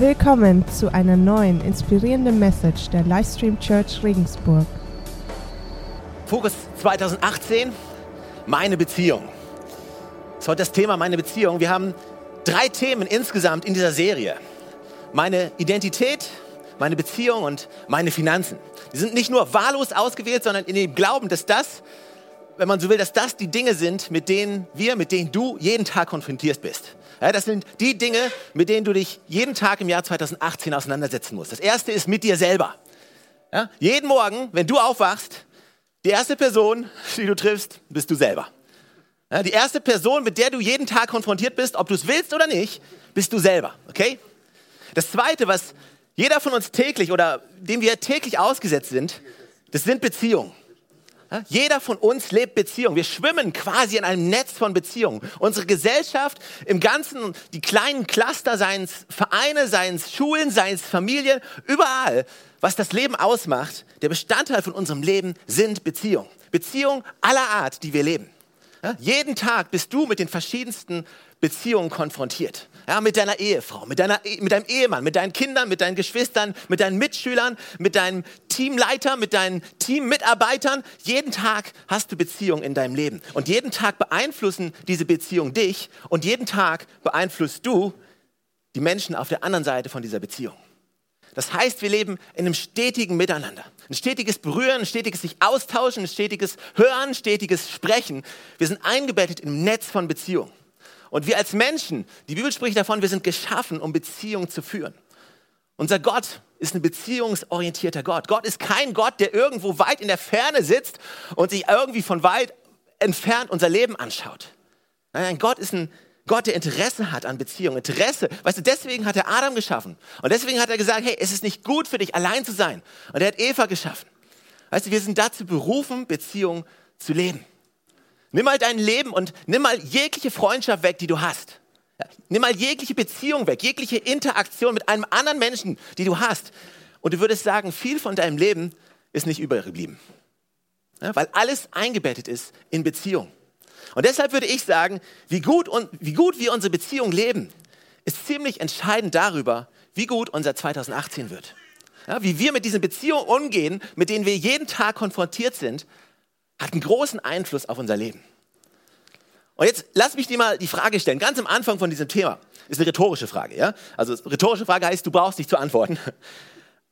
Willkommen zu einer neuen inspirierenden Message der Livestream Church Regensburg. Fokus 2018, meine Beziehung. Das ist heute das Thema meine Beziehung. Wir haben drei Themen insgesamt in dieser Serie. Meine Identität, meine Beziehung und meine Finanzen. Die sind nicht nur wahllos ausgewählt, sondern in dem Glauben, dass das, wenn man so will, dass das die Dinge sind, mit denen wir, mit denen du jeden Tag konfrontiert bist. Ja, das sind die Dinge, mit denen du dich jeden Tag im Jahr 2018 auseinandersetzen musst. Das erste ist mit dir selber. Ja, jeden Morgen, wenn du aufwachst, die erste Person, die du triffst, bist du selber. Ja, die erste Person, mit der du jeden Tag konfrontiert bist, ob du es willst oder nicht, bist du selber. Okay? Das zweite, was jeder von uns täglich oder dem wir täglich ausgesetzt sind, das sind Beziehungen. Jeder von uns lebt Beziehungen. Wir schwimmen quasi in einem Netz von Beziehungen. Unsere Gesellschaft im Ganzen, die kleinen Cluster, seien es Vereine, seien es Schulen, seien es Familien, überall, was das Leben ausmacht, der Bestandteil von unserem Leben sind Beziehungen. Beziehungen aller Art, die wir leben. Jeden Tag bist du mit den verschiedensten Beziehungen konfrontiert. Ja, mit deiner Ehefrau, mit, deiner, e, mit deinem Ehemann, mit deinen Kindern, mit deinen Geschwistern, mit deinen Mitschülern, mit deinem Teamleiter, mit deinen Teammitarbeitern. Jeden Tag hast du Beziehungen in deinem Leben. Und jeden Tag beeinflussen diese Beziehungen dich. Und jeden Tag beeinflusst du die Menschen auf der anderen Seite von dieser Beziehung. Das heißt, wir leben in einem stetigen Miteinander. Ein stetiges Berühren, ein stetiges sich austauschen, ein stetiges Hören, ein stetiges Sprechen. Wir sind eingebettet im Netz von Beziehungen. Und wir als Menschen, die Bibel spricht davon, wir sind geschaffen, um Beziehungen zu führen. Unser Gott ist ein beziehungsorientierter Gott. Gott ist kein Gott, der irgendwo weit in der Ferne sitzt und sich irgendwie von weit entfernt unser Leben anschaut. Nein, Gott ist ein Gott, der Interesse hat an Beziehungen. Interesse. Weißt du, deswegen hat er Adam geschaffen. Und deswegen hat er gesagt, hey, es ist nicht gut für dich, allein zu sein. Und er hat Eva geschaffen. Weißt du, wir sind dazu berufen, Beziehungen zu leben. Nimm mal dein Leben und nimm mal jegliche Freundschaft weg, die du hast. Nimm mal jegliche Beziehung weg, jegliche Interaktion mit einem anderen Menschen, die du hast. Und du würdest sagen, viel von deinem Leben ist nicht übergeblieben. Ja, weil alles eingebettet ist in Beziehung. Und deshalb würde ich sagen, wie gut, und, wie gut wir unsere Beziehung leben, ist ziemlich entscheidend darüber, wie gut unser 2018 wird. Ja, wie wir mit diesen Beziehungen umgehen, mit denen wir jeden Tag konfrontiert sind, hat einen großen Einfluss auf unser Leben. Und jetzt lass mich dir mal die Frage stellen, ganz am Anfang von diesem Thema. Ist eine rhetorische Frage, ja? Also rhetorische Frage heißt, du brauchst nicht zu antworten.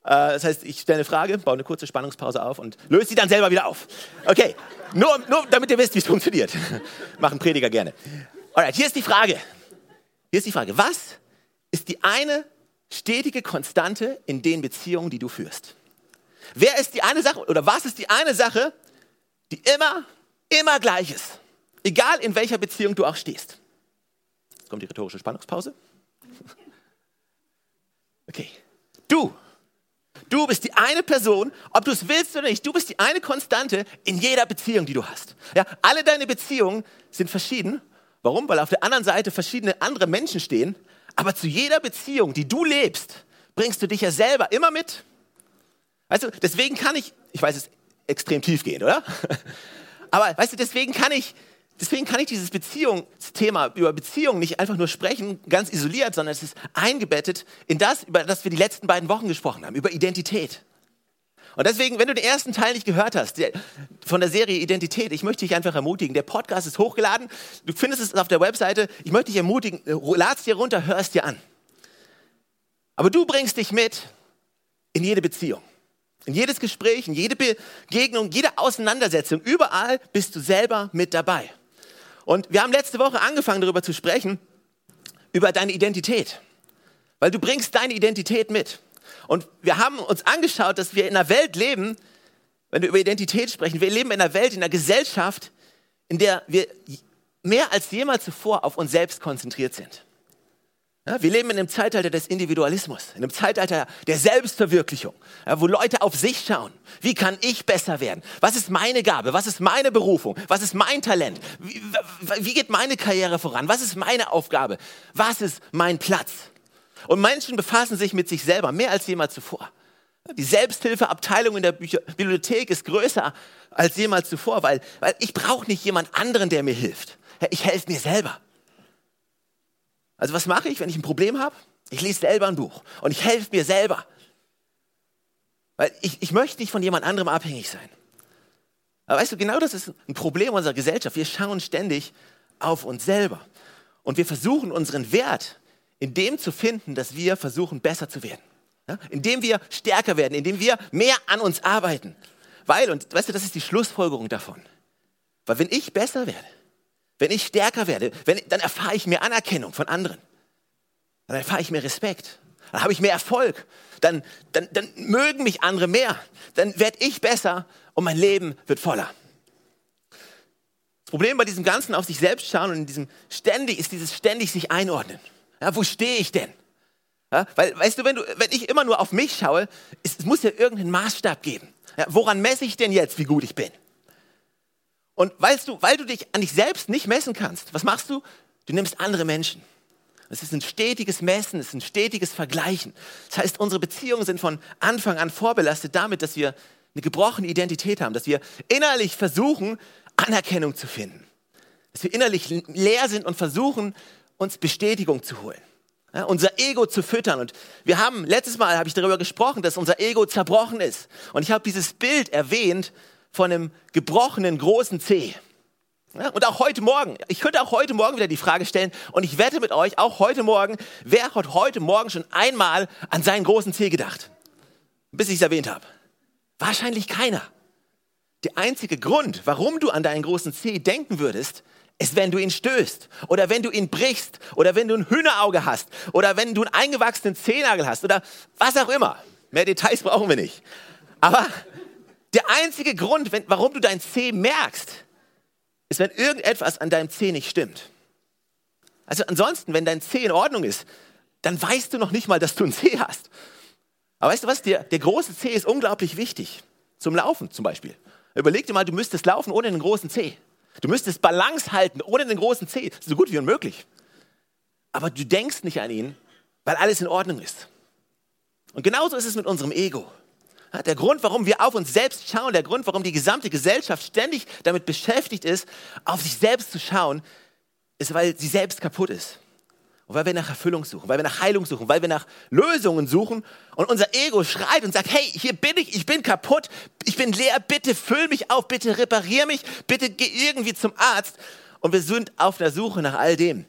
Äh, das heißt, ich stelle eine Frage, baue eine kurze Spannungspause auf und löse sie dann selber wieder auf. Okay, nur, nur damit ihr wisst, wie es funktioniert. Machen Prediger gerne. Alright, hier ist die Frage. Hier ist die Frage. Was ist die eine stetige Konstante in den Beziehungen, die du führst? Wer ist die eine Sache oder was ist die eine Sache, die immer, immer gleich ist. Egal in welcher Beziehung du auch stehst. Jetzt kommt die rhetorische Spannungspause. Okay. Du. Du bist die eine Person, ob du es willst oder nicht, du bist die eine Konstante in jeder Beziehung, die du hast. Ja, alle deine Beziehungen sind verschieden. Warum? Weil auf der anderen Seite verschiedene andere Menschen stehen. Aber zu jeder Beziehung, die du lebst, bringst du dich ja selber immer mit. Also deswegen kann ich, ich weiß es extrem tiefgehend, oder? Aber weißt du, deswegen kann ich, deswegen kann ich dieses Beziehungsthema über Beziehungen nicht einfach nur sprechen, ganz isoliert, sondern es ist eingebettet in das, über das wir die letzten beiden Wochen gesprochen haben, über Identität. Und deswegen, wenn du den ersten Teil nicht gehört hast, der, von der Serie Identität, ich möchte dich einfach ermutigen. Der Podcast ist hochgeladen, du findest es auf der Webseite. Ich möchte dich ermutigen, lad es dir runter, hör es dir an. Aber du bringst dich mit in jede Beziehung. In jedes Gespräch, in jede Begegnung, jede Auseinandersetzung, überall bist du selber mit dabei. Und wir haben letzte Woche angefangen darüber zu sprechen, über deine Identität. Weil du bringst deine Identität mit. Und wir haben uns angeschaut, dass wir in einer Welt leben, wenn wir über Identität sprechen, wir leben in einer Welt, in einer Gesellschaft, in der wir mehr als jemals zuvor auf uns selbst konzentriert sind. Ja, wir leben in einem Zeitalter des Individualismus, in einem Zeitalter der Selbstverwirklichung, ja, wo Leute auf sich schauen. Wie kann ich besser werden? Was ist meine Gabe? Was ist meine Berufung? Was ist mein Talent? Wie, wie geht meine Karriere voran? Was ist meine Aufgabe? Was ist mein Platz? Und Menschen befassen sich mit sich selber mehr als jemals zuvor. Die Selbsthilfeabteilung in der Bücher Bibliothek ist größer als jemals zuvor, weil, weil ich brauche nicht jemand anderen, der mir hilft. Ich helfe mir selber. Also was mache ich, wenn ich ein Problem habe? Ich lese selber ein Buch und ich helfe mir selber. Weil ich, ich möchte nicht von jemand anderem abhängig sein. Aber weißt du, genau das ist ein Problem unserer Gesellschaft. Wir schauen ständig auf uns selber. Und wir versuchen unseren Wert in dem zu finden, dass wir versuchen, besser zu werden. Ja? Indem wir stärker werden, indem wir mehr an uns arbeiten. Weil, und weißt du, das ist die Schlussfolgerung davon. Weil wenn ich besser werde, wenn ich stärker werde, wenn, dann erfahre ich mehr Anerkennung von anderen. Dann erfahre ich mehr Respekt. Dann habe ich mehr Erfolg. Dann, dann, dann mögen mich andere mehr. Dann werde ich besser und mein Leben wird voller. Das Problem bei diesem ganzen auf sich selbst schauen und in diesem ständig ist dieses ständig sich einordnen. Ja, wo stehe ich denn? Ja, weil, weißt du, wenn, du, wenn ich immer nur auf mich schaue, es, es muss ja irgendeinen Maßstab geben. Ja, woran messe ich denn jetzt, wie gut ich bin? Und weißt du, weil du dich an dich selbst nicht messen kannst, was machst du? Du nimmst andere Menschen. Es ist ein stetiges Messen, es ist ein stetiges Vergleichen. Das heißt, unsere Beziehungen sind von Anfang an vorbelastet damit, dass wir eine gebrochene Identität haben, dass wir innerlich versuchen, Anerkennung zu finden. Dass wir innerlich leer sind und versuchen, uns Bestätigung zu holen. Ja, unser Ego zu füttern. Und wir haben, letztes Mal habe ich darüber gesprochen, dass unser Ego zerbrochen ist. Und ich habe dieses Bild erwähnt von einem gebrochenen großen Zeh. Ja, und auch heute Morgen, ich könnte auch heute Morgen wieder die Frage stellen, und ich wette mit euch, auch heute Morgen, wer hat heute Morgen schon einmal an seinen großen Zeh gedacht? Bis ich es erwähnt habe. Wahrscheinlich keiner. Der einzige Grund, warum du an deinen großen Zeh denken würdest, ist, wenn du ihn stößt oder wenn du ihn brichst oder wenn du ein Hühnerauge hast oder wenn du einen eingewachsenen Zehennagel hast oder was auch immer. Mehr Details brauchen wir nicht. Aber der einzige Grund, wenn, warum du dein Zeh merkst, ist, wenn irgendetwas an deinem Zeh nicht stimmt. Also ansonsten, wenn dein Zeh in Ordnung ist, dann weißt du noch nicht mal, dass du ein Zeh hast. Aber weißt du was, der, der große Zeh ist unglaublich wichtig. Zum Laufen zum Beispiel. Überleg dir mal, du müsstest laufen ohne einen großen Zeh. Du müsstest Balance halten ohne den großen ist so gut wie unmöglich. Aber du denkst nicht an ihn, weil alles in Ordnung ist. Und genauso ist es mit unserem Ego. Der Grund, warum wir auf uns selbst schauen, der Grund, warum die gesamte Gesellschaft ständig damit beschäftigt ist, auf sich selbst zu schauen, ist, weil sie selbst kaputt ist. Und weil wir nach Erfüllung suchen, weil wir nach Heilung suchen, weil wir nach Lösungen suchen und unser Ego schreit und sagt, hey, hier bin ich, ich bin kaputt, ich bin leer, bitte füll mich auf, bitte reparier mich, bitte geh irgendwie zum Arzt. Und wir sind auf der Suche nach all dem.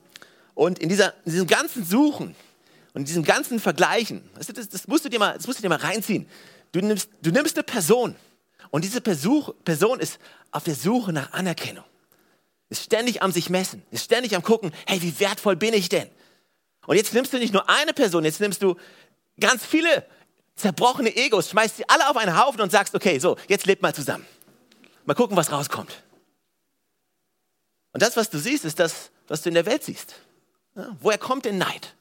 Und in, dieser, in diesem ganzen Suchen und in diesem ganzen Vergleichen, das, das, musst du dir mal, das musst du dir mal reinziehen. Du nimmst, du nimmst eine Person und diese Person ist auf der Suche nach Anerkennung. Ist ständig am sich messen, ist ständig am gucken, hey, wie wertvoll bin ich denn? Und jetzt nimmst du nicht nur eine Person, jetzt nimmst du ganz viele zerbrochene Egos, schmeißt sie alle auf einen Haufen und sagst, okay, so, jetzt lebt mal zusammen. Mal gucken, was rauskommt. Und das, was du siehst, ist das, was du in der Welt siehst. Ja, woher kommt denn Neid?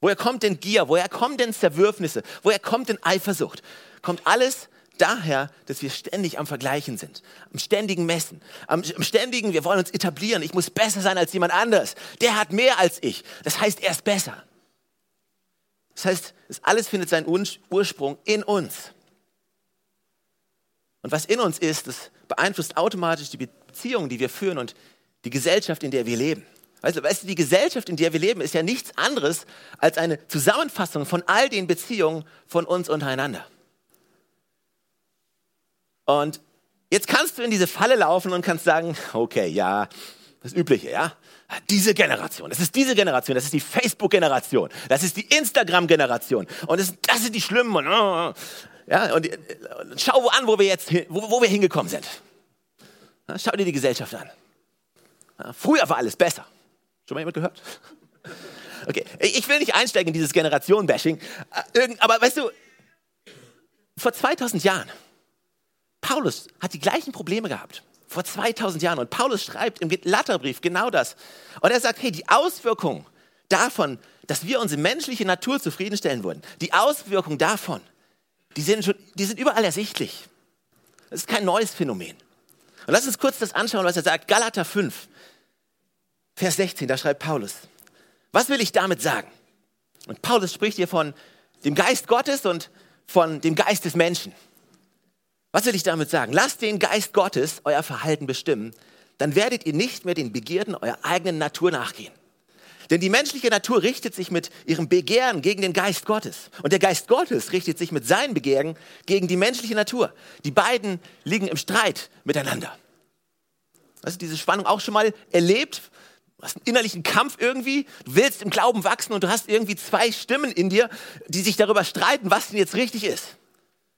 Woher kommt denn Gier? Woher kommen denn Zerwürfnisse? Woher kommt denn Eifersucht? Kommt alles daher, dass wir ständig am Vergleichen sind, am ständigen Messen, am, am, ständigen, wir wollen uns etablieren, ich muss besser sein als jemand anders. Der hat mehr als ich. Das heißt, er ist besser. Das heißt, das alles findet seinen Ursprung in uns. Und was in uns ist, das beeinflusst automatisch die Beziehungen, die wir führen und die Gesellschaft, in der wir leben. Du, weißt du, die Gesellschaft, in der wir leben, ist ja nichts anderes als eine Zusammenfassung von all den Beziehungen von uns untereinander. Und jetzt kannst du in diese Falle laufen und kannst sagen, okay, ja, das Übliche, ja. Diese Generation, das ist diese Generation, das ist die Facebook-Generation, das ist die Instagram-Generation und das, das sind die Schlimmen und, oh, ja, und, und schau wo an, wo wir jetzt, wo, wo wir hingekommen sind. Ja, schau dir die Gesellschaft an. Ja, früher war alles besser. Schon mal jemand gehört? Okay, ich will nicht einsteigen in dieses Generation-Bashing, äh, aber weißt du, vor 2000 Jahren, Paulus hat die gleichen Probleme gehabt vor 2000 Jahren und Paulus schreibt im Latterbrief genau das. Und er sagt, hey, die Auswirkung davon, dass wir unsere menschliche Natur zufriedenstellen wollen, die Auswirkung davon, die sind, schon, die sind überall ersichtlich. Das ist kein neues Phänomen. Und lass uns kurz das anschauen, was er sagt. Galater 5, Vers 16, da schreibt Paulus. Was will ich damit sagen? Und Paulus spricht hier von dem Geist Gottes und von dem Geist des Menschen. Was will ich damit sagen? Lasst den Geist Gottes euer Verhalten bestimmen, dann werdet ihr nicht mehr den Begierden eurer eigenen Natur nachgehen. Denn die menschliche Natur richtet sich mit ihrem Begehren gegen den Geist Gottes. Und der Geist Gottes richtet sich mit seinem Begehren gegen die menschliche Natur. Die beiden liegen im Streit miteinander. Hast du diese Spannung auch schon mal erlebt? Du hast einen innerlichen Kampf irgendwie, du willst im Glauben wachsen und du hast irgendwie zwei Stimmen in dir, die sich darüber streiten, was denn jetzt richtig ist.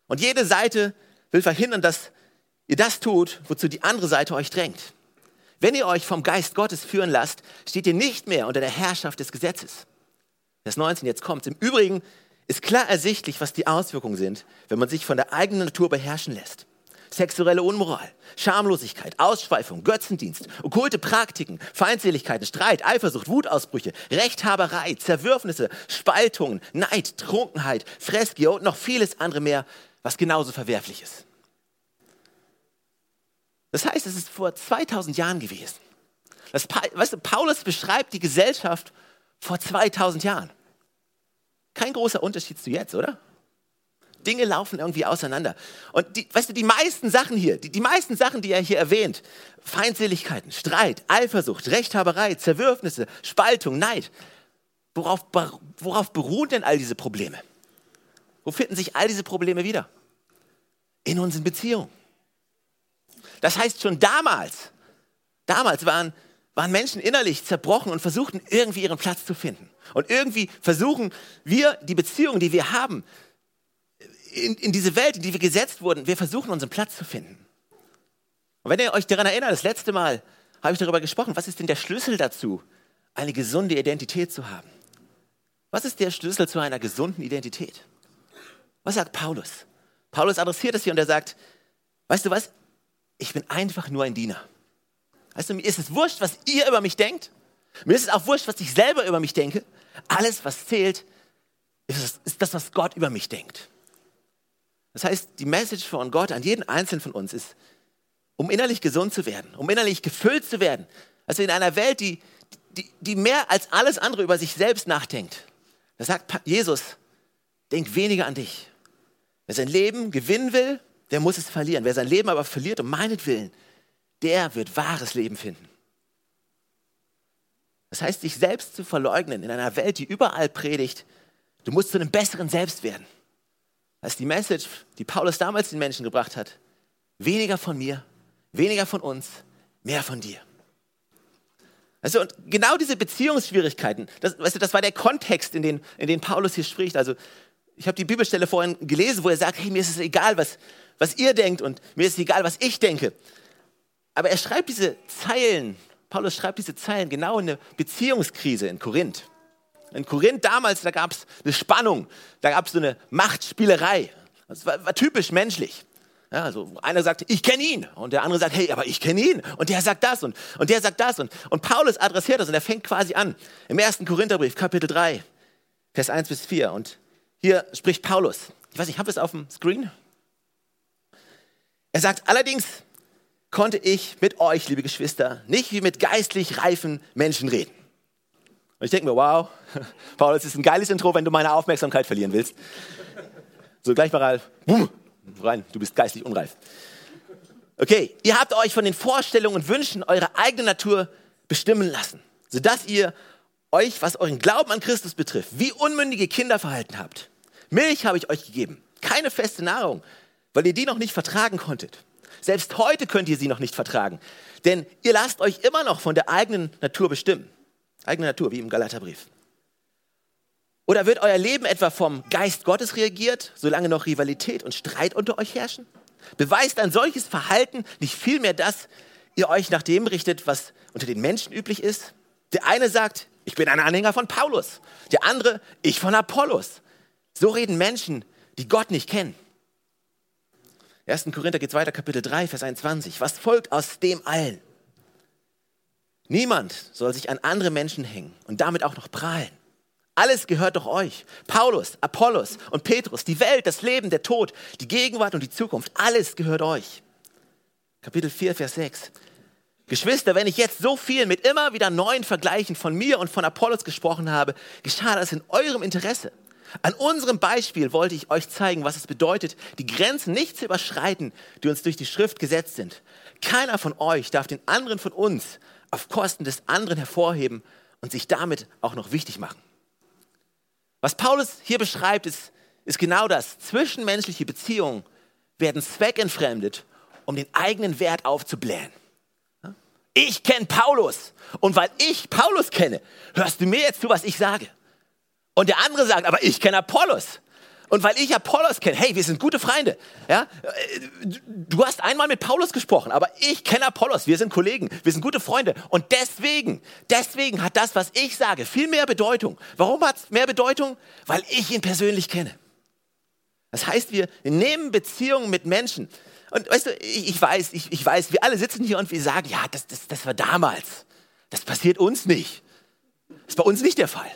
Und jede Seite will verhindern, dass ihr das tut, wozu die andere Seite euch drängt. Wenn ihr euch vom Geist Gottes führen lasst, steht ihr nicht mehr unter der Herrschaft des Gesetzes. Vers 19, jetzt kommt's. Im Übrigen ist klar ersichtlich, was die Auswirkungen sind, wenn man sich von der eigenen Natur beherrschen lässt. Sexuelle Unmoral, Schamlosigkeit, Ausschweifung, Götzendienst, okkulte Praktiken, Feindseligkeiten, Streit, Eifersucht, Wutausbrüche, Rechthaberei, Zerwürfnisse, Spaltungen, Neid, Trunkenheit, Fressgier und noch vieles andere mehr, was genauso verwerflich ist. Das heißt, es ist vor 2000 Jahren gewesen. Das, weißt du, Paulus beschreibt die Gesellschaft vor 2000 Jahren. Kein großer Unterschied zu jetzt, oder? Dinge laufen irgendwie auseinander. Und die, weißt du, die meisten Sachen hier, die, die meisten Sachen, die er hier erwähnt, Feindseligkeiten, Streit, Eifersucht, Rechthaberei, Zerwürfnisse, Spaltung, Neid, worauf, worauf beruhen denn all diese Probleme? Wo finden sich all diese Probleme wieder? In unseren Beziehungen. Das heißt, schon damals, damals waren, waren Menschen innerlich zerbrochen und versuchten irgendwie ihren Platz zu finden. Und irgendwie versuchen wir, die Beziehungen, die wir haben, in, in diese Welt, in die wir gesetzt wurden, wir versuchen unseren Platz zu finden. Und wenn ihr euch daran erinnert, das letzte Mal habe ich darüber gesprochen, was ist denn der Schlüssel dazu, eine gesunde Identität zu haben? Was ist der Schlüssel zu einer gesunden Identität? Was sagt Paulus? Paulus adressiert es hier und er sagt, weißt du was, ich bin einfach nur ein Diener. Weißt du, mir ist es wurscht, was ihr über mich denkt. Mir ist es auch wurscht, was ich selber über mich denke. Alles, was zählt, ist das, was Gott über mich denkt. Das heißt, die Message von Gott an jeden Einzelnen von uns ist, um innerlich gesund zu werden, um innerlich gefüllt zu werden. Also in einer Welt, die, die, die mehr als alles andere über sich selbst nachdenkt. Da sagt Jesus, denk weniger an dich. Wer sein Leben gewinnen will, der muss es verlieren. Wer sein Leben aber verliert um meinetwillen, der wird wahres Leben finden. Das heißt, sich selbst zu verleugnen in einer Welt, die überall predigt, du musst zu einem besseren Selbst werden. Das ist die Message, die Paulus damals den Menschen gebracht hat. Weniger von mir, weniger von uns, mehr von dir. Also, und genau diese Beziehungsschwierigkeiten, das, weißt du, das war der Kontext, in den, in den Paulus hier spricht. Also, ich habe die Bibelstelle vorhin gelesen, wo er sagt, hey, mir ist es egal, was, was ihr denkt und mir ist es egal, was ich denke. Aber er schreibt diese Zeilen, Paulus schreibt diese Zeilen genau in der Beziehungskrise in Korinth. In Korinth damals, da gab es eine Spannung, da gab es so eine Machtspielerei. Das war, war typisch menschlich. Ja, also einer sagt, ich kenne ihn. Und der andere sagt, hey, aber ich kenne ihn. Und der sagt das und, und der sagt das. Und, und Paulus adressiert das und er fängt quasi an. Im ersten Korintherbrief, Kapitel 3, Vers 1 bis 4. Und hier spricht Paulus. Ich weiß nicht, habe es auf dem Screen? Er sagt, allerdings konnte ich mit euch, liebe Geschwister, nicht wie mit geistlich reifen Menschen reden. Und ich denke mir, wow, Paul, das ist ein geiles Intro, wenn du meine Aufmerksamkeit verlieren willst. So gleich mal rein, du bist geistlich unreif. Okay, ihr habt euch von den Vorstellungen und Wünschen eurer eigenen Natur bestimmen lassen, sodass ihr euch, was euren Glauben an Christus betrifft, wie unmündige Kinder verhalten habt. Milch habe ich euch gegeben, keine feste Nahrung, weil ihr die noch nicht vertragen konntet. Selbst heute könnt ihr sie noch nicht vertragen, denn ihr lasst euch immer noch von der eigenen Natur bestimmen. Eigene Natur, wie im Galaterbrief. Oder wird euer Leben etwa vom Geist Gottes reagiert, solange noch Rivalität und Streit unter euch herrschen? Beweist ein solches Verhalten nicht vielmehr, dass ihr euch nach dem richtet, was unter den Menschen üblich ist? Der eine sagt, ich bin ein Anhänger von Paulus. Der andere, ich von Apollos. So reden Menschen, die Gott nicht kennen. 1. Korinther geht weiter, Kapitel 3, Vers 21. Was folgt aus dem allen? Niemand soll sich an andere Menschen hängen und damit auch noch prahlen. Alles gehört doch euch. Paulus, Apollos und Petrus, die Welt, das Leben, der Tod, die Gegenwart und die Zukunft, alles gehört euch. Kapitel 4, Vers 6. Geschwister, wenn ich jetzt so viel mit immer wieder neuen Vergleichen von mir und von Apollos gesprochen habe, geschah das in eurem Interesse. An unserem Beispiel wollte ich euch zeigen, was es bedeutet, die Grenzen nicht zu überschreiten, die uns durch die Schrift gesetzt sind. Keiner von euch darf den anderen von uns auf Kosten des anderen hervorheben und sich damit auch noch wichtig machen. Was Paulus hier beschreibt, ist, ist genau das. Zwischenmenschliche Beziehungen werden zweckentfremdet, um den eigenen Wert aufzublähen. Ich kenne Paulus und weil ich Paulus kenne, hörst du mir jetzt zu, was ich sage. Und der andere sagt, aber ich kenne Apollos. Und weil ich Apollos kenne, hey, wir sind gute Freunde. Ja? Du hast einmal mit Paulus gesprochen, aber ich kenne Apollos, wir sind Kollegen, wir sind gute Freunde. Und deswegen, deswegen hat das, was ich sage, viel mehr Bedeutung. Warum hat es mehr Bedeutung? Weil ich ihn persönlich kenne. Das heißt, wir nehmen Beziehungen mit Menschen. Und weißt du, ich, ich weiß, ich, ich weiß, wir alle sitzen hier und wir sagen, ja, das, das, das war damals. Das passiert uns nicht. Das ist bei uns nicht der Fall.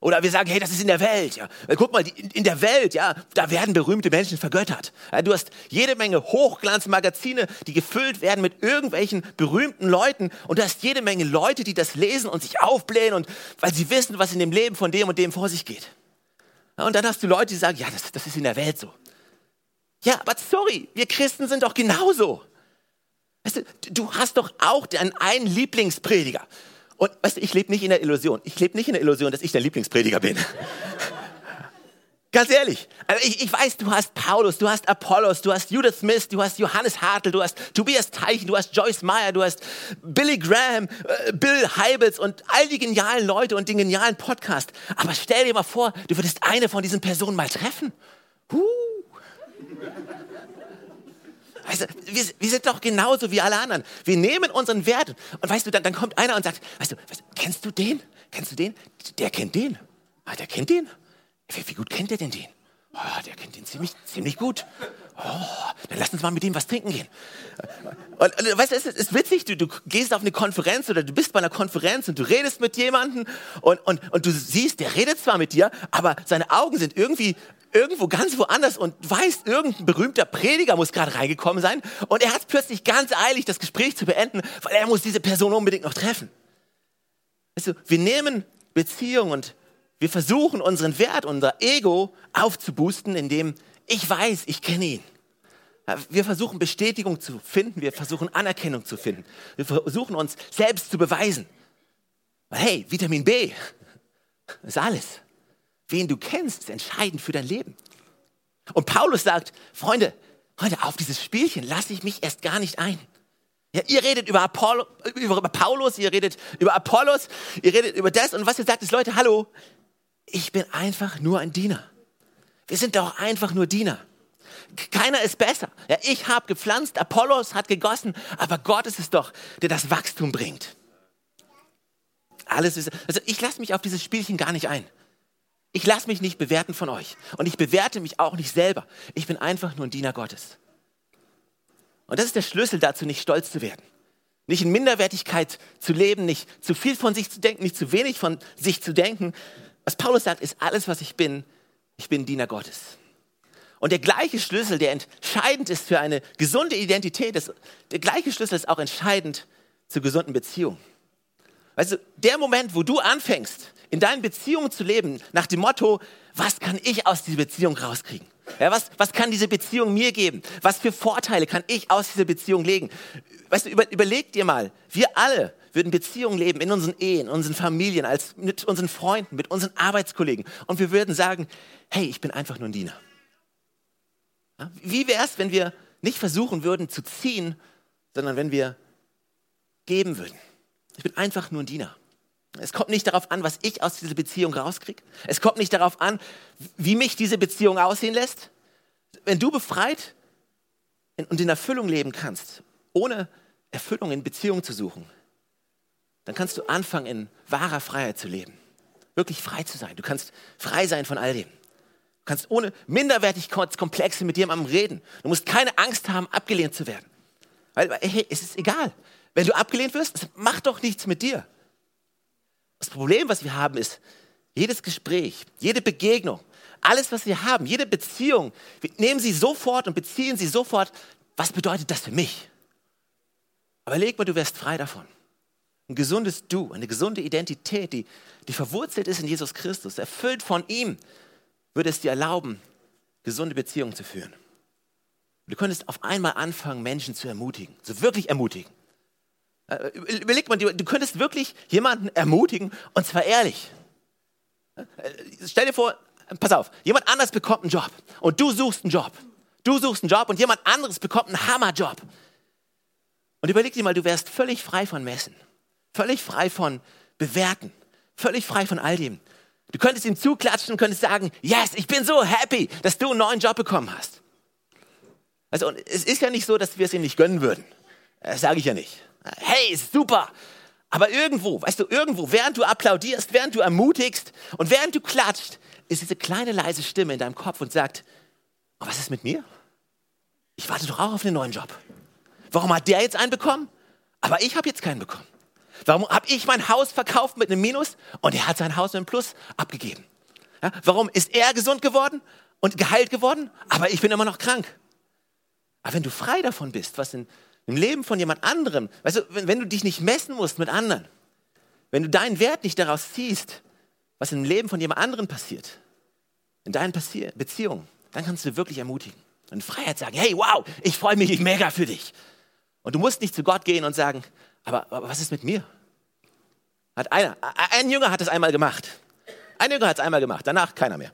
Oder wir sagen, hey, das ist in der Welt. Ja. Guck mal, in der Welt, ja, da werden berühmte Menschen vergöttert. Ja, du hast jede Menge Hochglanzmagazine, die gefüllt werden mit irgendwelchen berühmten Leuten. Und du hast jede Menge Leute, die das lesen und sich aufblähen, und, weil sie wissen, was in dem Leben von dem und dem vor sich geht. Und dann hast du Leute, die sagen, ja, das, das ist in der Welt so. Ja, aber sorry, wir Christen sind doch genauso. Weißt du, du hast doch auch deinen einen Lieblingsprediger. Und weißt du, ich lebe nicht in der Illusion. Ich lebe nicht in der Illusion, dass ich der Lieblingsprediger bin. Ganz ehrlich, also ich, ich, weiß, du hast Paulus, du hast Apollos, du hast Judith Smith, du hast Johannes Hartl, du hast Tobias Teichen, du hast Joyce Meyer, du hast Billy Graham, äh, Bill Heibels und all die genialen Leute und den genialen Podcast. Aber stell dir mal vor, du würdest eine von diesen Personen mal treffen. Huh. Weißt du, wir, wir, sind doch genauso wie alle anderen. Wir nehmen unseren Wert. Und weißt du, dann, dann kommt einer und sagt, weißt du, weißt kennst du den? Kennst du den? Der kennt den. Ah, der kennt den? Wie, wie gut kennt der denn den? Oh, der kennt den ziemlich, ziemlich gut. Oh, dann lass uns mal mit ihm was trinken gehen. Und, und weißt du, es ist, ist witzig, du, du, gehst auf eine Konferenz oder du bist bei einer Konferenz und du redest mit jemandem und, und, und du siehst, der redet zwar mit dir, aber seine Augen sind irgendwie irgendwo ganz woanders und weißt, irgendein berühmter Prediger muss gerade reingekommen sein und er hat plötzlich ganz eilig, das Gespräch zu beenden, weil er muss diese Person unbedingt noch treffen. Du, wir nehmen Beziehung und wir versuchen unseren Wert, unser Ego aufzuboosten, indem ich weiß, ich kenne ihn. Wir versuchen Bestätigung zu finden, wir versuchen Anerkennung zu finden, wir versuchen uns selbst zu beweisen. Hey, Vitamin B ist alles. Wen du kennst, ist entscheidend für dein Leben. Und Paulus sagt, Freunde, Freunde, auf dieses Spielchen lasse ich mich erst gar nicht ein. Ja, ihr redet über, Apollo, über Paulus, ihr redet über Apollos, ihr redet über das und was ihr sagt ist, Leute, hallo, ich bin einfach nur ein Diener. Wir sind doch einfach nur Diener. Keiner ist besser. Ja, ich habe gepflanzt, Apollos hat gegossen, aber Gott ist es doch, der das Wachstum bringt. Alles ist, also ich lasse mich auf dieses Spielchen gar nicht ein. Ich lasse mich nicht bewerten von euch. Und ich bewerte mich auch nicht selber. Ich bin einfach nur ein Diener Gottes. Und das ist der Schlüssel dazu, nicht stolz zu werden. Nicht in Minderwertigkeit zu leben, nicht zu viel von sich zu denken, nicht zu wenig von sich zu denken. Was Paulus sagt, ist alles, was ich bin, ich bin Diener Gottes. Und der gleiche Schlüssel, der entscheidend ist für eine gesunde Identität, ist, der gleiche Schlüssel ist auch entscheidend zu gesunden Beziehungen. Weißt du, der Moment, wo du anfängst, in deinen Beziehungen zu leben, nach dem Motto, was kann ich aus dieser Beziehung rauskriegen? Ja, was, was kann diese Beziehung mir geben? Was für Vorteile kann ich aus dieser Beziehung legen? Weißt du, über, überleg dir mal, wir alle würden Beziehungen leben in unseren Ehen, in unseren Familien, als, mit unseren Freunden, mit unseren Arbeitskollegen. Und wir würden sagen, hey, ich bin einfach nur ein Diener. Ja, wie wäre es, wenn wir nicht versuchen würden zu ziehen, sondern wenn wir geben würden? Ich bin einfach nur ein Diener. Es kommt nicht darauf an, was ich aus dieser Beziehung rauskriege. Es kommt nicht darauf an, wie mich diese Beziehung aussehen lässt. Wenn du befreit und in Erfüllung leben kannst, ohne Erfüllung in Beziehung zu suchen, dann kannst du anfangen, in wahrer Freiheit zu leben. Wirklich frei zu sein. Du kannst frei sein von all dem. Du kannst ohne Minderwertigkeitskomplexe mit jemandem reden. Du musst keine Angst haben, abgelehnt zu werden. Weil, hey, es ist egal. Wenn du abgelehnt wirst, es macht doch nichts mit dir. Das Problem, was wir haben, ist, jedes Gespräch, jede Begegnung, alles, was wir haben, jede Beziehung, wir nehmen sie sofort und beziehen sie sofort, was bedeutet das für mich? Aber leg mal, du wärst frei davon. Ein gesundes Du, eine gesunde Identität, die, die verwurzelt ist in Jesus Christus, erfüllt von ihm, würde es dir erlauben, gesunde Beziehungen zu führen. Du könntest auf einmal anfangen, Menschen zu ermutigen, so wirklich ermutigen. Äh, überleg mal, du könntest wirklich jemanden ermutigen und zwar ehrlich. Äh, stell dir vor, pass auf, jemand anders bekommt einen Job und du suchst einen Job. Du suchst einen Job und jemand anderes bekommt einen Hammerjob. Und überleg dir mal, du wärst völlig frei von Messen, völlig frei von Bewerten, völlig frei von all dem. Du könntest ihm zuklatschen und könntest sagen, yes, ich bin so happy, dass du einen neuen Job bekommen hast. Also es ist ja nicht so, dass wir es ihm nicht gönnen würden. Das sage ich ja nicht. Hey, super. Aber irgendwo, weißt du, irgendwo, während du applaudierst, während du ermutigst und während du klatscht, ist diese kleine leise Stimme in deinem Kopf und sagt, oh, was ist mit mir? Ich warte doch auch auf einen neuen Job. Warum hat der jetzt einen bekommen? Aber ich habe jetzt keinen bekommen. Warum habe ich mein Haus verkauft mit einem Minus und er hat sein Haus mit einem Plus abgegeben? Ja, warum ist er gesund geworden und geheilt geworden, aber ich bin immer noch krank? Aber wenn du frei davon bist, was in, im Leben von jemand anderem, weißt du, wenn, wenn du dich nicht messen musst mit anderen, wenn du deinen Wert nicht daraus ziehst, was im Leben von jemand anderem passiert, in deinen Passier Beziehungen, dann kannst du wirklich ermutigen und Freiheit sagen, hey, wow, ich freue mich mega für dich. Und du musst nicht zu Gott gehen und sagen, aber, aber was ist mit mir? Hat einer, ein Jünger hat es einmal gemacht. Ein Jünger hat es einmal gemacht, danach keiner mehr.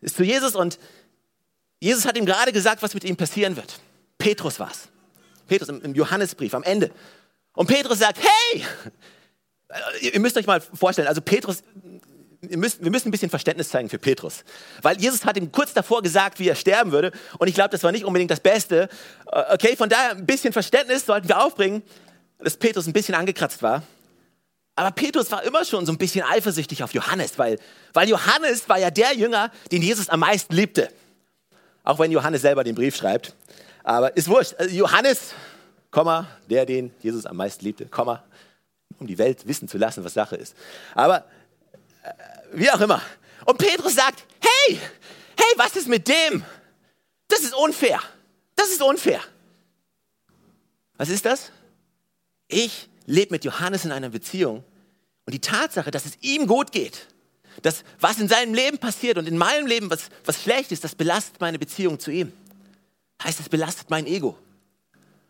Ist zu Jesus und Jesus hat ihm gerade gesagt, was mit ihm passieren wird. Petrus war es. Petrus im, Johannesbrief am Ende. Und Petrus sagt, hey, ihr müsst euch mal vorstellen, also Petrus, wir müssen, wir müssen ein bisschen Verständnis zeigen für Petrus. Weil Jesus hat ihm kurz davor gesagt, wie er sterben würde. Und ich glaube, das war nicht unbedingt das Beste. Äh, okay, von daher ein bisschen Verständnis sollten wir aufbringen dass Petrus ein bisschen angekratzt war. Aber Petrus war immer schon so ein bisschen eifersüchtig auf Johannes, weil, weil Johannes war ja der Jünger, den Jesus am meisten liebte. Auch wenn Johannes selber den Brief schreibt. Aber ist wurscht. Also Johannes, der, den Jesus am meisten liebte, um die Welt wissen zu lassen, was Sache ist. Aber äh, wie auch immer. Und Petrus sagt, hey, hey, was ist mit dem? Das ist unfair. Das ist unfair. Was ist das? Ich lebe mit Johannes in einer Beziehung und die Tatsache, dass es ihm gut geht, dass was in seinem Leben passiert und in meinem Leben was, was schlecht ist, das belastet meine Beziehung zu ihm. Heißt, es belastet mein Ego.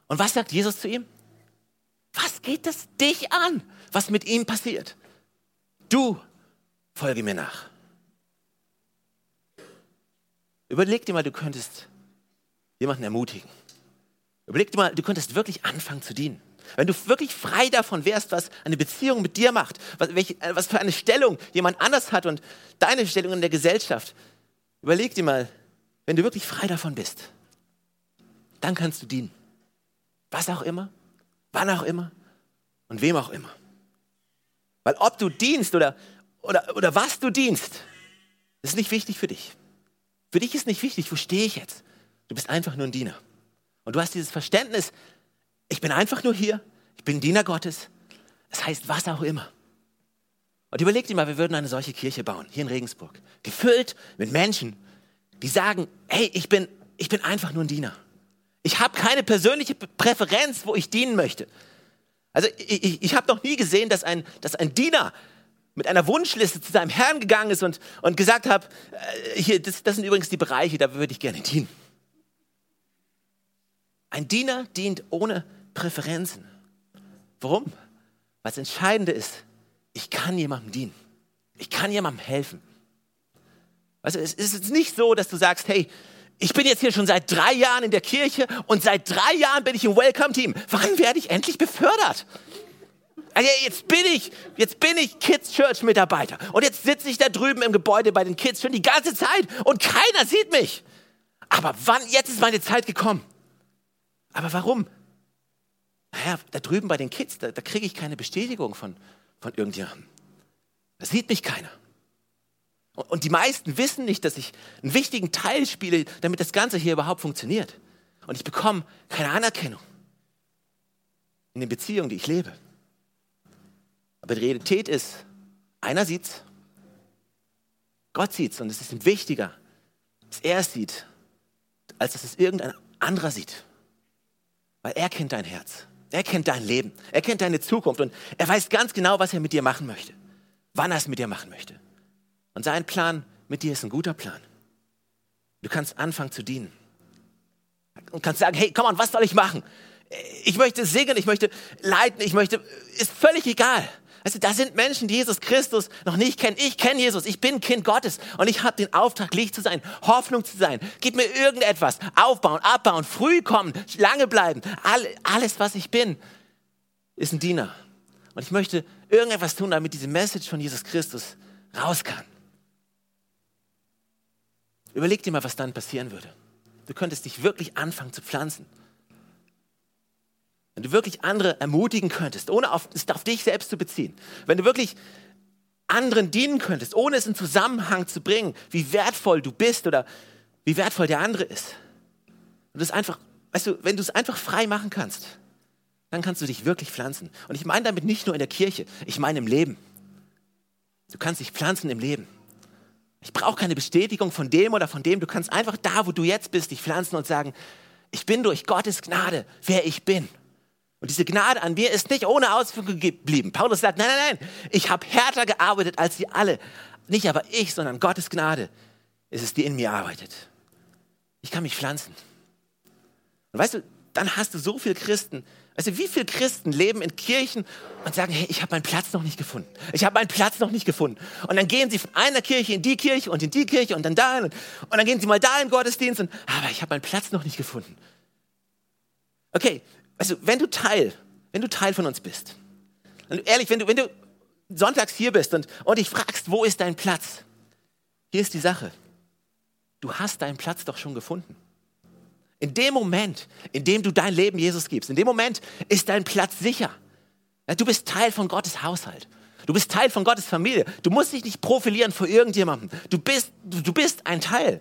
Und was sagt Jesus zu ihm? Was geht das dich an, was mit ihm passiert? Du folge mir nach. Überleg dir mal, du könntest jemanden ermutigen. Überleg dir mal, du könntest wirklich anfangen zu dienen. Wenn du wirklich frei davon wärst, was eine Beziehung mit dir macht, was, welche, äh, was für eine Stellung jemand anders hat und deine Stellung in der Gesellschaft, überleg dir mal, wenn du wirklich frei davon bist, dann kannst du dienen. Was auch immer, wann auch immer und wem auch immer. Weil ob du dienst oder, oder, oder was du dienst, ist nicht wichtig für dich. Für dich ist nicht wichtig, wo stehe ich jetzt? Du bist einfach nur ein Diener. Und du hast dieses Verständnis, ich bin einfach nur hier, ich bin Diener Gottes. Das heißt, was auch immer. Und überleg dir mal, wir würden eine solche Kirche bauen, hier in Regensburg. Gefüllt mit Menschen, die sagen, hey, ich bin, ich bin einfach nur ein Diener. Ich habe keine persönliche Präferenz, wo ich dienen möchte. Also ich, ich, ich habe noch nie gesehen, dass ein, dass ein Diener mit einer Wunschliste zu seinem Herrn gegangen ist und, und gesagt hat, äh, das, das sind übrigens die Bereiche, da würde ich gerne dienen. Ein Diener dient ohne Präferenzen. Warum? Weil das Entscheidende ist, ich kann jemandem dienen. Ich kann jemandem helfen. Also es ist nicht so, dass du sagst, hey, ich bin jetzt hier schon seit drei Jahren in der Kirche und seit drei Jahren bin ich im Welcome-Team. Wann werde ich endlich befördert? Also jetzt bin ich, jetzt bin ich Kids Church Mitarbeiter und jetzt sitze ich da drüben im Gebäude bei den Kids schon die ganze Zeit und keiner sieht mich. Aber wann, jetzt ist meine Zeit gekommen. Aber warum? Naja, da drüben bei den Kids, da, da kriege ich keine Bestätigung von, von irgendjemandem. Da sieht mich keiner. Und, die meisten wissen nicht, dass ich einen wichtigen Teil spiele, damit das Ganze hier überhaupt funktioniert. Und ich bekomme keine Anerkennung in den Beziehungen, die ich lebe. Aber die Realität ist, einer sieht's, Gott sieht's und es ist ihm wichtiger, dass er es sieht, als dass es irgendein anderer sieht. Weil er kennt dein Herz. Er kennt dein Leben. Er kennt deine Zukunft und er weiß ganz genau, was er mit dir machen möchte. Wann er es mit dir machen möchte. Und sein Plan mit dir ist ein guter Plan. Du kannst anfangen zu dienen. Und kannst sagen, hey, komm on, was soll ich machen? ich möchte singen, ich möchte leiten, ich möchte, ist völlig egal. Also da sind Menschen, die Jesus Christus noch nicht kennen. Ich kenne Jesus, ich bin Kind Gottes und ich habe den Auftrag, Licht zu sein, Hoffnung zu sein. Gib mir irgendetwas, aufbauen, abbauen, früh kommen, lange bleiben. alles, was ich bin, ist ein Diener. Und ich möchte irgendetwas tun, damit diese Message von Jesus Christus raus kann. Überleg dir mal, was dann passieren würde. Du könntest dich wirklich anfangen zu pflanzen. Wenn du wirklich andere ermutigen könntest, ohne auf, es auf dich selbst zu beziehen. Wenn du wirklich anderen dienen könntest, ohne es in Zusammenhang zu bringen, wie wertvoll du bist oder wie wertvoll der andere ist. Und das einfach, weißt du, wenn du es einfach frei machen kannst, dann kannst du dich wirklich pflanzen. Und ich meine damit nicht nur in der Kirche, ich meine im Leben. Du kannst dich pflanzen im Leben. Ich brauche keine Bestätigung von dem oder von dem. Du kannst einfach da, wo du jetzt bist, dich pflanzen und sagen, ich bin durch Gottes Gnade, wer ich bin. Und diese Gnade an mir ist nicht ohne Auswirkung geblieben. Paulus sagt, nein, nein, nein, ich habe härter gearbeitet als sie alle. Nicht aber ich, sondern Gottes Gnade ist es, die in mir arbeitet. Ich kann mich pflanzen. Und weißt du, dann hast du so viele Christen. Du, wie viele Christen leben in Kirchen und sagen, hey, ich habe meinen Platz noch nicht gefunden. Ich habe meinen Platz noch nicht gefunden. Und dann gehen sie von einer Kirche in die Kirche und in die Kirche und dann da und, und dann gehen sie mal da in Gottesdienst und, aber ich habe meinen Platz noch nicht gefunden. Okay, also wenn du Teil, wenn du Teil von uns bist, und ehrlich, wenn du, wenn du sonntags hier bist und, und dich fragst, wo ist dein Platz? Hier ist die Sache. Du hast deinen Platz doch schon gefunden. In dem Moment, in dem du dein Leben Jesus gibst, in dem Moment ist dein Platz sicher. Du bist Teil von Gottes Haushalt. Du bist Teil von Gottes Familie. Du musst dich nicht profilieren vor irgendjemandem. Du bist, du, bist ein Teil.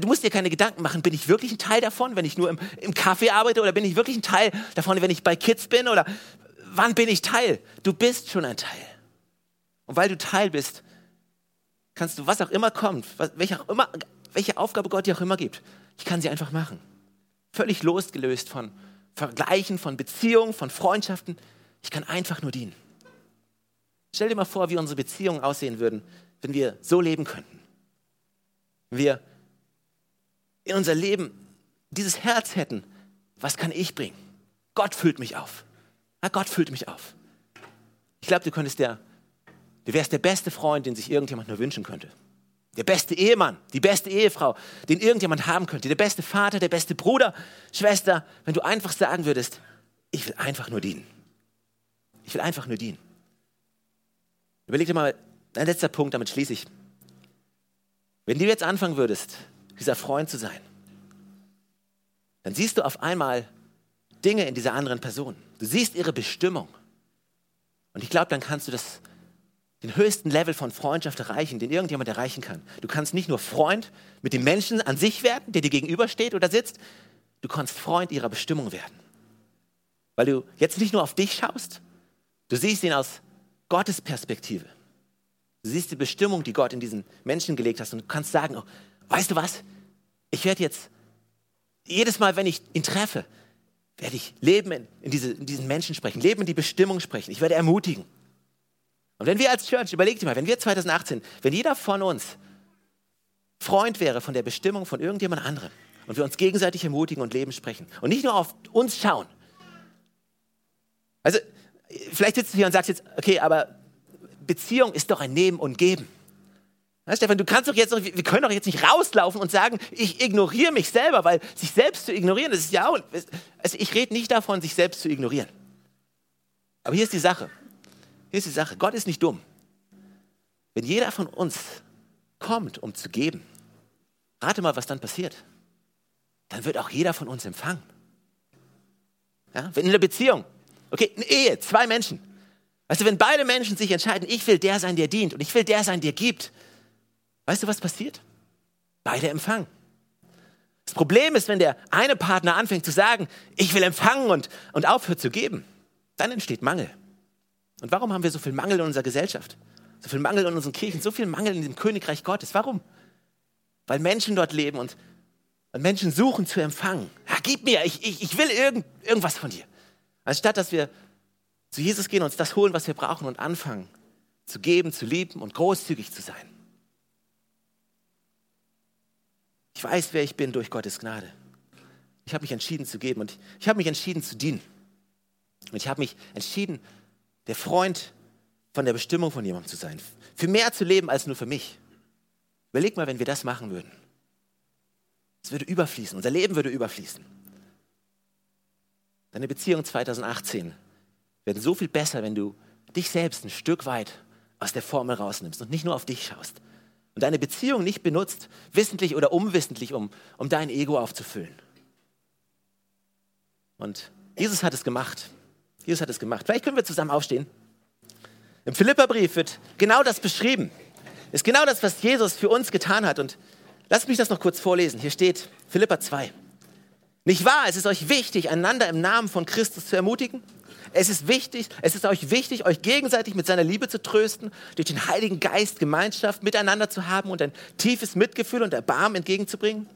Du musst dir keine Gedanken machen, bin ich wirklich ein Teil davon, wenn ich nur im, im Café arbeite oder bin ich wirklich ein Teil davon, wenn ich bei Kids bin oder wann bin ich Teil? Du bist schon ein Teil. Und weil du Teil bist, kannst du, was auch immer kommt, was, welche, auch immer, welche Aufgabe Gott dir auch immer gibt, ich kann sie einfach machen. Völlig losgelöst von Vergleichen, von Beziehungen, von Freundschaften. Ich kann einfach nur dienen. Stell dir mal vor, wie unsere Beziehungen aussehen würden, wenn wir so leben könnten. Wenn wir in unser Leben dieses Herz hätten, was kann ich bringen? Gott füllt mich auf. Ja, Gott füllt mich auf. Ich glaube, du könntest der, du wärst der beste Freund, den sich irgendjemand nur wünschen könnte. Der beste Ehemann, die beste Ehefrau, den irgendjemand haben könnte. Der beste Vater, der beste Bruder, Schwester, wenn du einfach sagen würdest, ich will einfach nur dienen. Ich will einfach nur dienen. Überleg dir mal, ein letzter Punkt, damit schließe ich. Wenn du jetzt anfangen würdest, dieser Freund zu sein, dann siehst du auf einmal Dinge in dieser anderen Person. Du siehst ihre Bestimmung. Und ich glaube, dann kannst du das, den höchsten Level von Freundschaft erreichen, den irgendjemand erreichen kann. Du kannst nicht nur Freund mit dem Menschen an sich werden, der dir gegenübersteht oder sitzt, du kannst Freund ihrer Bestimmung werden. Weil du jetzt nicht nur auf dich schaust, du siehst ihn aus Gottes Perspektive. Du siehst die Bestimmung, die Gott in diesen Menschen gelegt hat und du kannst sagen, oh, weißt du was? Ich werde jetzt, jedes Mal, wenn ich ihn treffe, werde ich Leben in, in, diese, in diesen Menschen sprechen, Leben in die Bestimmung sprechen. Ich werde ermutigen. Und wenn wir als Church, überlegt mal, wenn wir 2018, wenn jeder von uns Freund wäre von der Bestimmung von irgendjemand anderem und wir uns gegenseitig ermutigen und Leben sprechen und nicht nur auf uns schauen. Also, vielleicht sitzt du hier und sagst jetzt, okay, aber Beziehung ist doch ein Nehmen und Geben. Ja, Stefan, du kannst doch jetzt, wir können doch jetzt nicht rauslaufen und sagen, ich ignoriere mich selber, weil sich selbst zu ignorieren, das ist ja auch, also ich rede nicht davon, sich selbst zu ignorieren. Aber hier ist die Sache. Hier ist die Sache. Gott ist nicht dumm. Wenn jeder von uns kommt, um zu geben, rate mal, was dann passiert. Dann wird auch jeder von uns empfangen. Ja? Wenn in der Beziehung, okay, eine Ehe, zwei Menschen. Weißt du, wenn beide Menschen sich entscheiden, ich will der sein, der dient und ich will der sein, der gibt, Weißt du, was passiert? Beide empfangen. Das Problem ist, wenn der eine Partner anfängt zu sagen, ich will empfangen und, und aufhört zu geben, dann entsteht Mangel. Und warum haben wir so viel Mangel in unserer Gesellschaft? So viel Mangel in unseren Kirchen, so viel Mangel in dem Königreich Gottes. Warum? Weil Menschen dort leben und, und Menschen suchen zu empfangen. Ja, gib mir, ich, ich, ich will irgend, irgendwas von dir. Anstatt dass wir zu Jesus gehen, uns das holen, was wir brauchen und anfangen zu geben, zu lieben und großzügig zu sein. Ich weiß, wer ich bin durch Gottes Gnade. Ich habe mich entschieden zu geben und ich habe mich entschieden zu dienen. Und ich habe mich entschieden, der Freund von der Bestimmung von jemandem zu sein. Für mehr zu leben als nur für mich. Überleg mal, wenn wir das machen würden. Es würde überfließen, unser Leben würde überfließen. Deine Beziehung 2018 werden so viel besser, wenn du dich selbst ein Stück weit aus der Formel rausnimmst und nicht nur auf dich schaust. Und deine Beziehung nicht benutzt, wissentlich oder unwissentlich, um, um dein Ego aufzufüllen. Und Jesus hat es gemacht. Jesus hat es gemacht. Vielleicht können wir zusammen aufstehen. Im Philipperbrief wird genau das beschrieben. Ist genau das, was Jesus für uns getan hat. Und lasst mich das noch kurz vorlesen. Hier steht Philippa 2. Nicht wahr? Es ist euch wichtig, einander im Namen von Christus zu ermutigen. Es ist wichtig, es ist euch wichtig, euch gegenseitig mit seiner Liebe zu trösten, durch den Heiligen Geist Gemeinschaft miteinander zu haben und ein tiefes Mitgefühl und Erbarmen entgegenzubringen.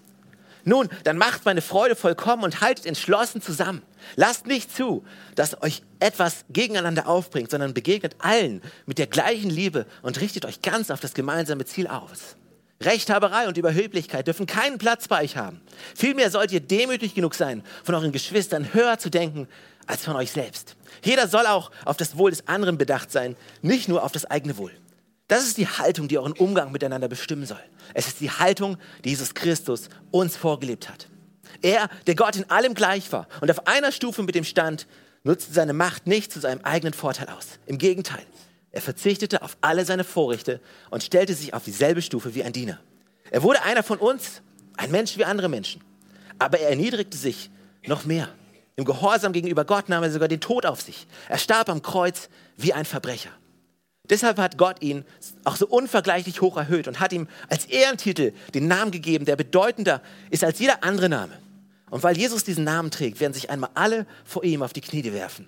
Nun, dann macht meine Freude vollkommen und haltet entschlossen zusammen. Lasst nicht zu, dass euch etwas gegeneinander aufbringt, sondern begegnet allen mit der gleichen Liebe und richtet euch ganz auf das gemeinsame Ziel aus. Rechthaberei und Überheblichkeit dürfen keinen Platz bei euch haben. Vielmehr sollt ihr demütig genug sein, von euren Geschwistern höher zu denken als von euch selbst. Jeder soll auch auf das Wohl des anderen bedacht sein, nicht nur auf das eigene Wohl. Das ist die Haltung, die euren Umgang miteinander bestimmen soll. Es ist die Haltung, die Jesus Christus uns vorgelebt hat. Er, der Gott in allem gleich war und auf einer Stufe mit dem stand, nutzte seine Macht nicht zu seinem eigenen Vorteil aus. Im Gegenteil, er verzichtete auf alle seine Vorrechte und stellte sich auf dieselbe Stufe wie ein Diener. Er wurde einer von uns, ein Mensch wie andere Menschen. Aber er erniedrigte sich noch mehr. Im Gehorsam gegenüber Gott nahm er sogar den Tod auf sich. Er starb am Kreuz wie ein Verbrecher. Deshalb hat Gott ihn auch so unvergleichlich hoch erhöht und hat ihm als Ehrentitel den Namen gegeben, der bedeutender ist als jeder andere Name. Und weil Jesus diesen Namen trägt, werden sich einmal alle vor ihm auf die Knie werfen.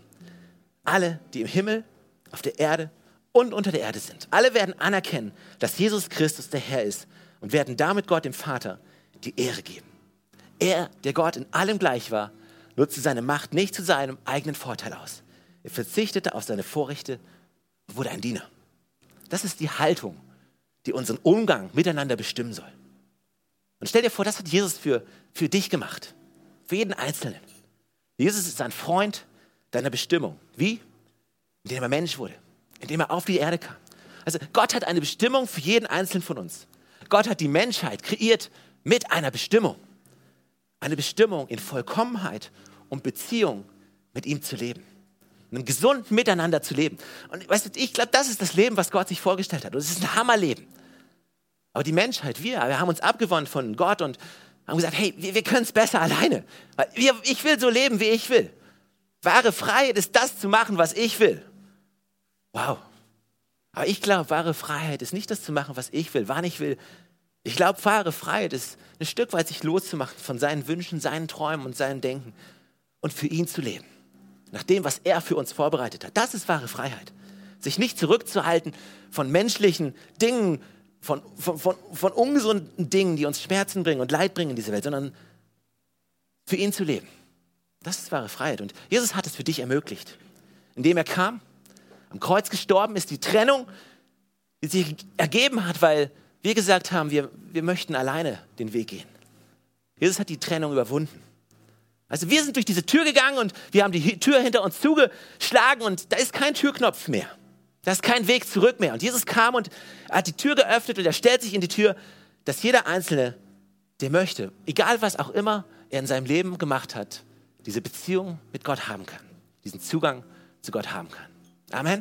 Alle, die im Himmel, auf der Erde und unter der Erde sind. Alle werden anerkennen, dass Jesus Christus der Herr ist und werden damit Gott, dem Vater, die Ehre geben. Er, der Gott in allem gleich war, nutzte seine Macht nicht zu seinem eigenen Vorteil aus. Er verzichtete auf seine Vorrechte wurde ein Diener. Das ist die Haltung, die unseren Umgang miteinander bestimmen soll. Und stell dir vor, das hat Jesus für, für dich gemacht. Für jeden Einzelnen. Jesus ist ein Freund deiner Bestimmung. Wie? Indem er Mensch wurde. Indem er auf die Erde kam. Also Gott hat eine Bestimmung für jeden Einzelnen von uns. Gott hat die Menschheit kreiert mit einer Bestimmung. Eine Bestimmung in Vollkommenheit und Beziehung mit ihm zu leben einem gesunden Miteinander zu leben. Und weißt du, ich glaube, das ist das Leben, was Gott sich vorgestellt hat. Und es ist ein Hammerleben. Aber die Menschheit, wir, wir haben uns abgewandt von Gott und haben gesagt, hey, wir, wir können es besser alleine. Wir, ich will so leben, wie ich will. Wahre Freiheit ist das zu machen, was ich will. Wow. Aber ich glaube, wahre Freiheit ist nicht das zu machen, was ich will, wann ich will. Ich glaube, wahre Freiheit ist ein Stück weit sich loszumachen von seinen Wünschen, seinen Träumen und seinen Denken und für ihn zu leben nach dem, was er für uns vorbereitet hat. Das ist wahre Freiheit. Sich nicht zurückzuhalten von menschlichen Dingen, von, von, von, von ungesunden Dingen, die uns Schmerzen bringen und Leid bringen in dieser Welt, sondern für ihn zu leben. Das ist wahre Freiheit. Und Jesus hat es für dich ermöglicht, indem er kam, am Kreuz gestorben ist, die Trennung, die sich ergeben hat, weil wir gesagt haben, wir, wir möchten alleine den Weg gehen. Jesus hat die Trennung überwunden. Also wir sind durch diese Tür gegangen und wir haben die Tür hinter uns zugeschlagen und da ist kein Türknopf mehr. Da ist kein Weg zurück mehr. Und Jesus kam und hat die Tür geöffnet und er stellt sich in die Tür, dass jeder Einzelne, der möchte, egal was auch immer er in seinem Leben gemacht hat, diese Beziehung mit Gott haben kann, diesen Zugang zu Gott haben kann. Amen.